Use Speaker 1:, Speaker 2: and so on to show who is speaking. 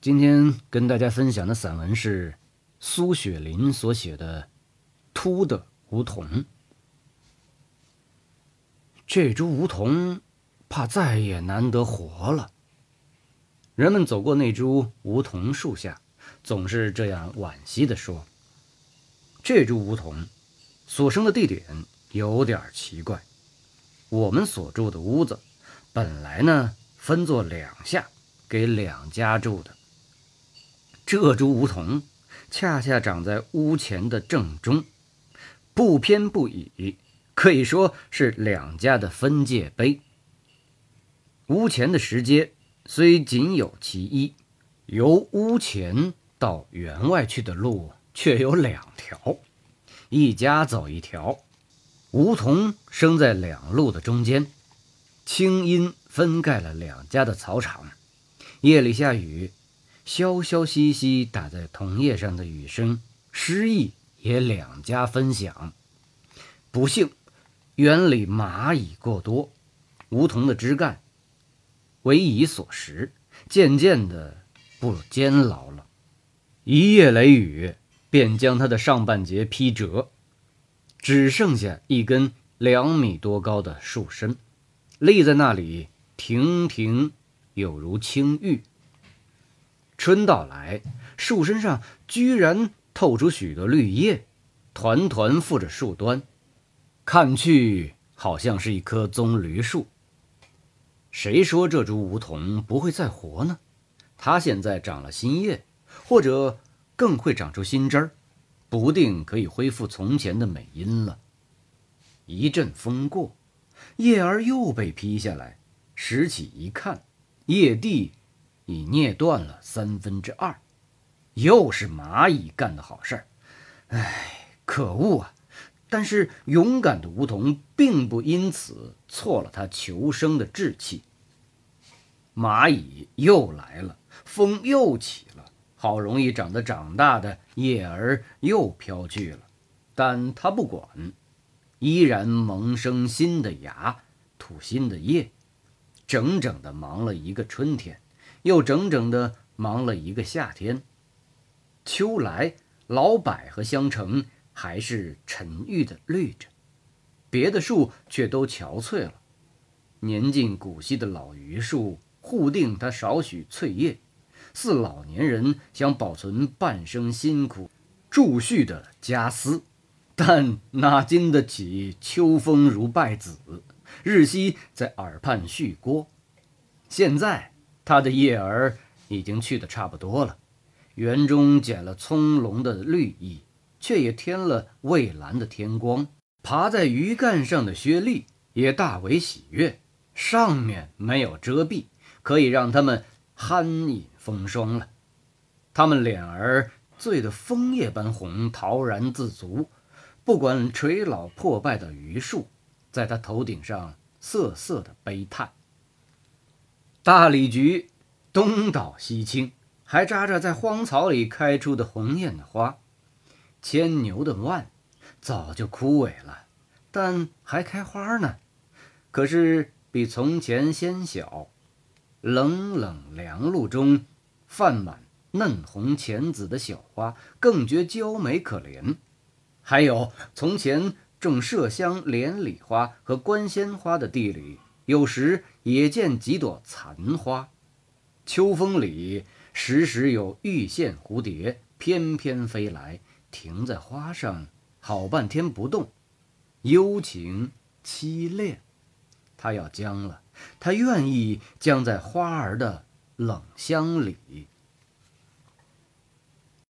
Speaker 1: 今天跟大家分享的散文是苏雪林所写的《秃的梧桐》。这株梧桐怕再也难得活了。人们走过那株梧桐树下，总是这样惋惜地说：“这株梧桐所生的地点有点奇怪。我们所住的屋子本来呢分作两下，给两家住的。”这株梧桐恰恰长在屋前的正中，不偏不倚，可以说是两家的分界碑。屋前的石阶虽仅有其一，由屋前到园外去的路却有两条，一家走一条。梧桐生在两路的中间，青阴分盖了两家的草场，夜里下雨。潇潇兮兮打在桐叶上的雨声，诗意也两家分享。不幸，园里蚂蚁过多，梧桐的枝干为蚁所食，渐渐的不坚牢了。一夜雷雨便将它的上半截劈折，只剩下一根两米多高的树身，立在那里，亭亭有如青玉。春到来，树身上居然透出许多绿叶，团团附着树端，看去好像是一棵棕榈树。谁说这株梧桐不会再活呢？它现在长了新叶，或者更会长出新枝儿，不定可以恢复从前的美音了。一阵风过，叶儿又被劈下来，拾起一看，叶蒂。已捏断了三分之二，又是蚂蚁干的好事儿。唉，可恶啊！但是勇敢的梧桐并不因此错了他求生的志气。蚂蚁又来了，风又起了，好容易长得长大的叶儿又飘去了，但他不管，依然萌生新的芽，吐新的叶，整整的忙了一个春天。又整整的忙了一个夏天。秋来，老柏和香橙还是沉郁的绿着，别的树却都憔悴了。年近古稀的老榆树护定它少许翠叶，似老年人想保存半生辛苦贮蓄的家私，但哪经得起秋风如败子，日夕在耳畔絮聒。现在。它的叶儿已经去得差不多了，园中减了葱茏的绿意，却也添了蔚蓝的天光。爬在鱼干上的薛丽也大为喜悦，上面没有遮蔽，可以让他们酣饮风霜了。他们脸儿醉得枫叶般红，陶然自足，不管垂老破败的榆树，在他头顶上瑟瑟的悲叹。大李菊东倒西倾，还扎着在荒草里开出的红艳的花。牵牛的蔓早就枯萎了，但还开花呢。可是比从前纤小。冷冷凉露中泛满嫩红浅紫的小花，更觉娇美可怜。还有从前种麝香、连理花和观仙花的地里。有时也见几朵残花，秋风里时时有玉线蝴蝶翩翩飞来，停在花上好半天不动，幽情凄恋。它要僵了，它愿意僵在花儿的冷香里。